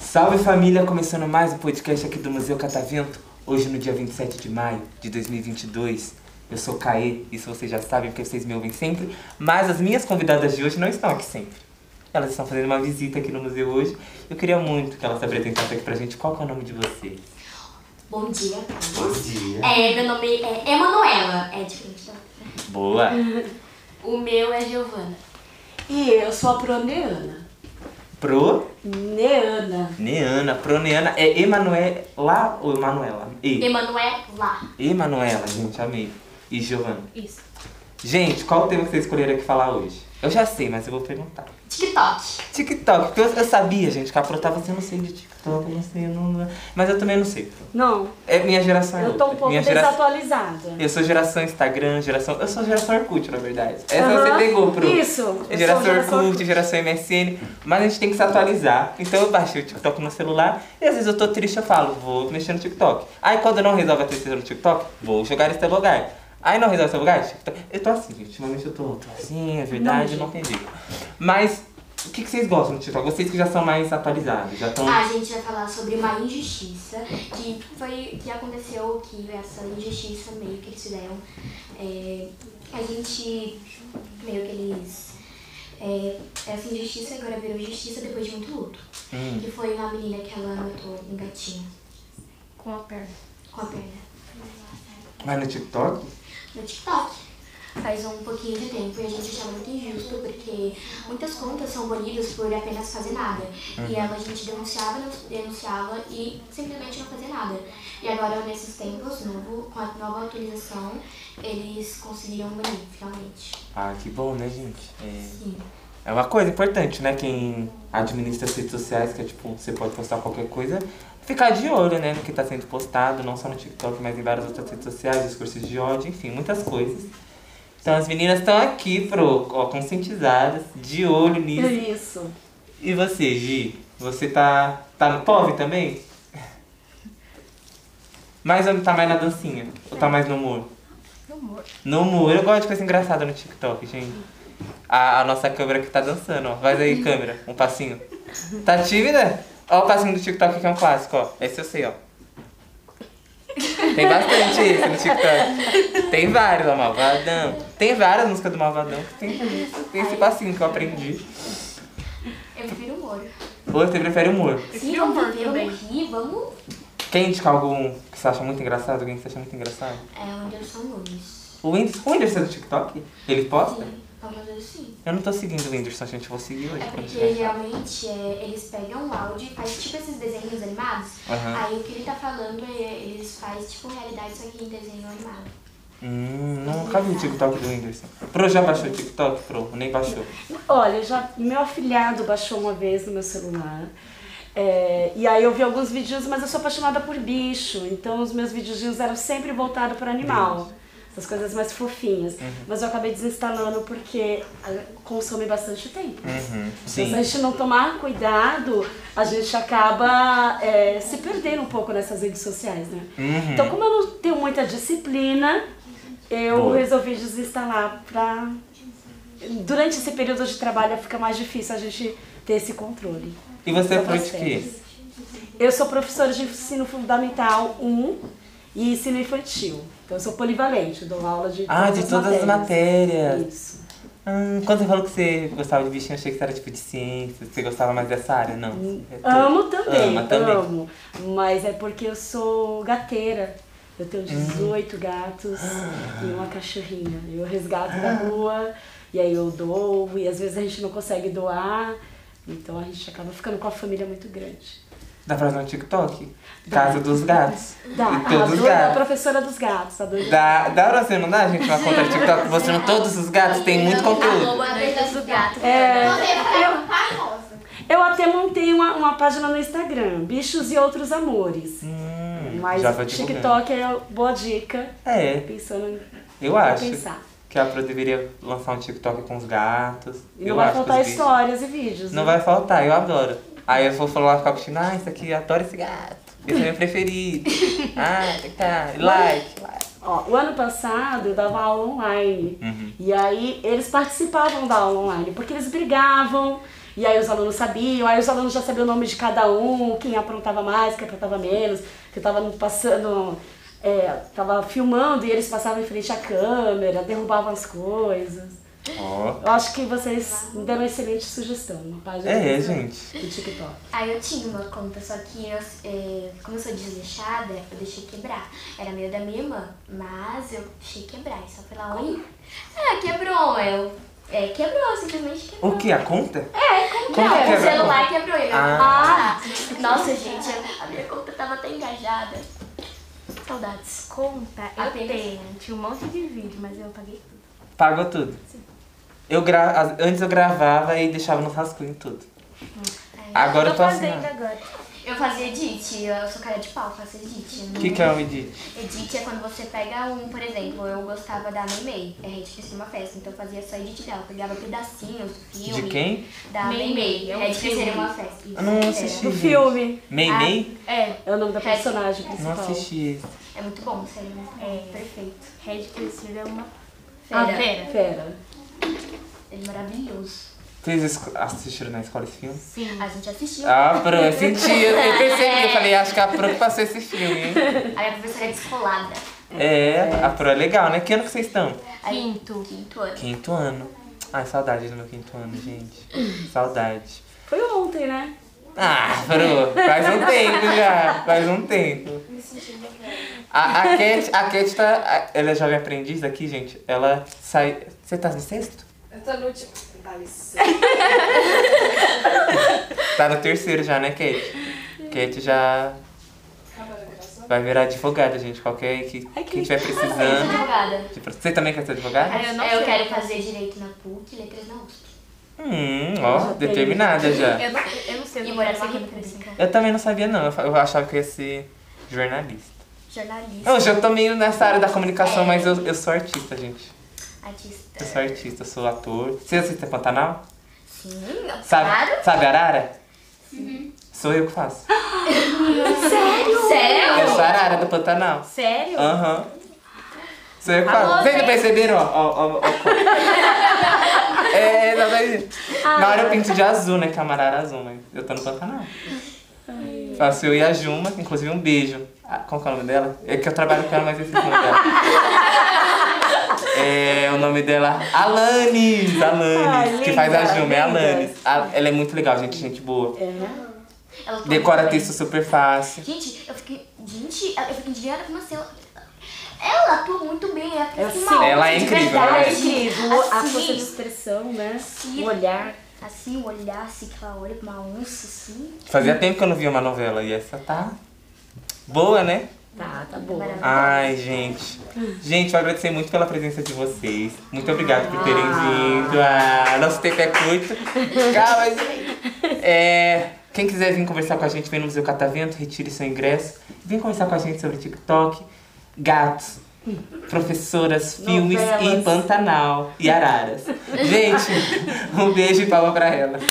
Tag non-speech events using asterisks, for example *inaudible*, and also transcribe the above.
Salve família, começando mais um podcast aqui do Museu Catavento. Hoje no dia 27 de maio de 2022. Eu sou Caê, isso vocês já sabem porque vocês me ouvem sempre. Mas as minhas convidadas de hoje não estão aqui sempre. Elas estão fazendo uma visita aqui no museu hoje. Eu queria muito que elas se apresentassem aqui pra gente. Qual é o nome de vocês? Bom dia, Carlos. Bom dia. É, meu nome é Emanuela. É diferente da Boa. *laughs* O meu é Giovana. E eu sou a Proneana. Pro Neana. Neana. Pro Neana. É Emanuela ou Emanuela? E. Emanuela. Emanuela, gente, amei. E Giovana. Isso. Gente, qual o tema que vocês escolheram aqui falar hoje? Eu já sei, mas eu vou perguntar. TikTok. TikTok, porque eu, eu sabia, gente, que a Pro tava assim, eu não sei de TikTok, eu não sei, eu não... Mas eu também não sei. Não, É minha geração. é eu tô um pouco minha gera- desatualizada. Eu sou geração Instagram, geração. Eu sou geração Orkut, na verdade. Essa você pegou, Pro. Isso. eu Geração sou Orkut, geração MSN, mas a gente tem que se atualizar. Então eu baixei o TikTok no celular e às vezes eu tô triste, eu falo, vou mexer no TikTok. Aí quando não resolve a tristeza no TikTok, vou jogar esse lugar. Aí não resolve esse lugar. Eu tô assim. Ultimamente eu tô, tô assim, é verdade, não, tem jeito. Mas o que, que vocês gostam do TikTok? Vocês que já são mais atualizados, já estão. A gente vai falar sobre uma injustiça que foi que aconteceu, que essa injustiça meio que eles fizeram. é, a gente meio que eles. é, essa injustiça agora virou justiça depois de muito luto. Hum. Que foi uma menina que ela matou um gatinho Com a perna. com a perna. Mas no TikTok? No TikTok. Faz um pouquinho de tempo e a gente achava muito injusto porque muitas contas são banidas por apenas fazer nada. E ela a gente denunciava, denunciava e simplesmente não fazia nada. E agora nesses tempos, novo, com a nova atualização, eles conseguiram banir finalmente. Ah, que bom, né, gente? É... Sim. É uma coisa importante, né? Quem administra as redes sociais, que é tipo, você pode postar qualquer coisa, ficar de olho, né, no que tá sendo postado, não só no TikTok, mas em várias outras redes sociais, discursos de ódio, enfim, muitas coisas. Então as meninas estão aqui, pro, ó, conscientizadas, de olho nisso. Isso. E você, Gi? Você tá, tá no POV também? Mais ou tá mais na dancinha? Ou tá mais no humor? No humor. No humor, eu gosto de coisa engraçada no TikTok, gente. A, a nossa câmera que tá dançando, ó. Vai aí, câmera, um passinho. Tá tímida? Ó o passinho do TikTok que é um clássico, ó. Esse eu sei, ó. Tem bastante esse no TikTok. Tem vários, ó, Malvadão. Tem várias músicas do Malvadão que tem, tem esse passinho que eu aprendi. Eu prefiro humor. Você prefere humor? Sim, prefiro vamos humor viver, também. vamos. Quer indicar algum que você acha muito engraçado? Alguém que você acha muito engraçado? É o Anderson Nunes. O Whindersson, o Whindersson é do TikTok? Ele posta? Sim, assim. Eu não tô seguindo o Whindersson, gente. Eu vou seguir hoje. É porque tiver. geralmente é, eles pegam o áudio e faz tipo esses desenhos animados. Aham. Aí o que ele tá falando é eles faz tipo realidade, só que em desenho animado. Hum, nunca vi o TikTok do Whindersson. Pro já baixou o TikTok? Pro, nem baixou. Olha, já, meu afilhado baixou uma vez no meu celular. É, e aí eu vi alguns vídeos, mas eu sou apaixonada por bicho. Então os meus videozinhos eram sempre voltados para animal. Essas coisas mais fofinhas. Mas eu acabei desinstalando porque ah, consome bastante tempo. Uhum, Então, se a sim. gente não tomar cuidado, a gente acaba é, se perdendo um pouco nessas redes sociais, né? Uhum. Então, como eu não tenho muita disciplina, eu Boa. resolvi desinstalar pra... Durante esse período de trabalho fica mais difícil a gente ter esse controle. E você é de vocês. quê? Eu sou professora de ensino fundamental 1 e ensino infantil. Então, eu sou polivalente, dou aula de Ah, de todas as matérias. Isso. Hum, quando você falou que você gostava de bichinho, eu achei que você era tipo de ciência. Você gostava mais dessa área? Não. É tudo. Amo também, Ama também. amo. Mas é porque eu sou gateira. Eu tenho 18 gatos *gasps* e uma cachorrinha. Eu resgato da rua e aí eu dou, e às vezes a gente não consegue doar. Então a gente acaba ficando com a família muito grande. Dá pra fazer um TikTok? Casa dos gatos. Dá, E a todos os dona da gatos. professora dos gatos, a dona Dá, dá pra você, não dá, gente? Uma conta de TikTok mostrando todos os gatos, tem muito conteúdo. Doidas do gato. É, eu até montei uma, uma página no Instagram, Bichos e Outros Amores. Hum, Mas já. TikTok é boa dica, É, pensando eu pra acho pensar. que a Pro deveria lançar um TikTok com os gatos. E eu não vai faltar histórias e vídeos. Não né? vai faltar, eu adoro. Aí eu vou falar, ficar curtindo, ah, isso aqui, adoro esse gato. Esse é meu preferido. *laughs* Ah, tá. Like, like. Ó, o ano passado eu dava aula online. Uhum. E aí eles participavam da aula online, porque eles brigavam. E aí os alunos sabiam, aí os alunos já sabiam o nome de cada um, quem aprontava mais, quem aprontava menos, que eu tava passando, é, tava filmando e eles passavam em frente à câmera, derrubavam as coisas. Ó. Eu acho que vocês me deram uma excelente sugestão, uma página É, do- gente. do TikTok. Aí eu tinha uma conta, só que eu, é, como eu sou desleixada, eu deixei quebrar. Era meio da minha irmã, mas eu deixei quebrar. E só foi lá um. É, quebrou. Eu, é, quebrou, simplesmente quebrou. O que? A conta? É, como que o quebra a celular quebrou. Eu, Ah. ah. Nossa, gente, a minha conta tava até engajada. Saudades. Conta, eu Apenas. tenho. Tinha um monte de vídeo, mas eu paguei tudo. Pagou tudo. Eu gra... Antes eu gravava e deixava no rascunho tudo. Agora eu tô assim. fazendo agora. Eu fazia edit, eu sou cara de pau, faço edit. O que, que é um edit? Edit é quando você pega um, por exemplo, eu gostava da Meimei, é a gente cresceu numa festa, então eu fazia só edit dela, eu pegava pedacinhos do filme. De quem? Da Meimei, é um é crescer filme. numa festa. Isso, Eu não assisti. Do filme. Mei Mei? É, É o nome da Red. personagem Não principal. assisti esse. É muito bom, sério, bom, É. perfeito. Red Crescida é uma Fera. Ah, fera. Fera. Ele é maravilhoso. Vocês assistiram na escola esse filme? Sim. A gente assistiu. Ah, Pro, eu senti, eu eu *laughs* percebi, eu falei, acho que a Pro que passou esse filme, hein? A minha professora é descolada. É, a Pro é legal, né? Que ano que vocês estão? Aí, Quinto. Quinto ano. Quinto ano. Ai, saudade do meu quinto ano, gente. Saudade. Foi ontem, né? Ah, Pro, faz um tempo já. Faz um tempo. A, a Cat, a Cat tá. a- Ela é jovem aprendiz aqui, gente. Ela sai. Você tá no sexto? Eu tô no último. Dá licença. *laughs* Tá no terceiro já, né, Cat? Cat já vai virar advogada, gente. Qualquer que, Ai, que Eu sou precisando. Você também quer ser advogada? Eu não eu sei. quero fazer direito na PUC e letras na USP. Hum, ó, Já determinada já. Eu não, eu não sei o E que morar eu aqui. Eu também não sabia, não. Eu Eu achava que eu ia ser jornalista. Jornalista. Hoje eu tô meio nessa área da comunicação, mas eu, eu sou artista, gente. Artista. Eu sou artista, eu sou ator. Você assiste Pantanal? Sim, Sabe, claro. sabe Arara? Sou eu que faço. *gasps* Sério? Sério? Eu sou a Arara do Pantanal. Sério? Aham. Sou eu que Alô, faço. Vocês não perceberam? Ó, ó, ó, ó, ó. *laughs* É, mas- Na hora eu pinto de azul, né? Que é uma arara azul, mas eu tô no Pantanal. Faço eu e a Juma, inclusive um beijo. Ah, qual que é o nome dela? É que eu trabalho com ela, mas esse é o nome dela. *laughs* É o nome dela, Alanis, Alanis, Ai, que faz a Juma, é. Alanis. A- Ela é muito legal, gente, gente boa. É. Ela Decora bem. texto super fácil. Gente, eu fiquei. Gente, eu fiquei indignada com você. Ela atua muito bem, ela É assim, uma Ela é incrível, verdade. ela é incrível. A Assim, força de expressão, né? Sim. O olhar. Assim, o olhar, assim, que ela olha pra uma onça, assim. Fazia tempo que eu não via uma novela e essa tá boa, né? Tá, tá. Maravilhosa. Ai, gente. Gente, eu agradecer muito pela presença de vocês. Muito obrigado por terem vindo. Ah, nosso tempo é curto. Calma, gente. É, quem quiser vir conversar com a gente, vem no Museu Catavento, retire seu ingresso. Vem conversar com a gente sobre TikTok, gatos, professoras, filmes e Novelas. Pantanal e araras. Gente, um beijo e palma pra elas.